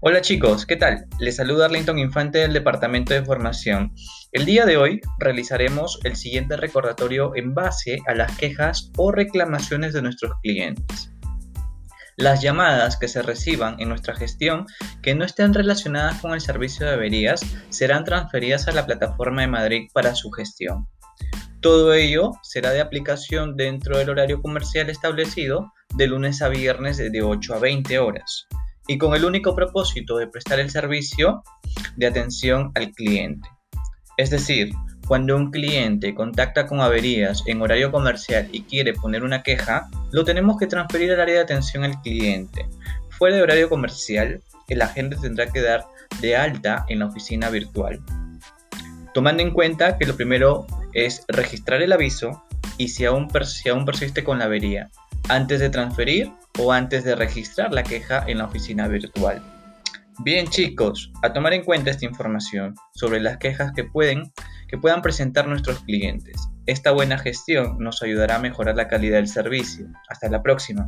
Hola chicos, ¿qué tal? Les saluda Arlington Infante del Departamento de Formación. El día de hoy realizaremos el siguiente recordatorio en base a las quejas o reclamaciones de nuestros clientes. Las llamadas que se reciban en nuestra gestión que no estén relacionadas con el servicio de averías serán transferidas a la plataforma de Madrid para su gestión. Todo ello será de aplicación dentro del horario comercial establecido de lunes a viernes de 8 a 20 horas y con el único propósito de prestar el servicio de atención al cliente. Es decir, cuando un cliente contacta con averías en horario comercial y quiere poner una queja, lo tenemos que transferir al área de atención al cliente. Fuera de horario comercial, el agente tendrá que dar de alta en la oficina virtual. Tomando en cuenta que lo primero es registrar el aviso y si aún, si aún persiste con la avería, antes de transferir o antes de registrar la queja en la oficina virtual. Bien chicos, a tomar en cuenta esta información sobre las quejas que, pueden, que puedan presentar nuestros clientes. Esta buena gestión nos ayudará a mejorar la calidad del servicio. Hasta la próxima.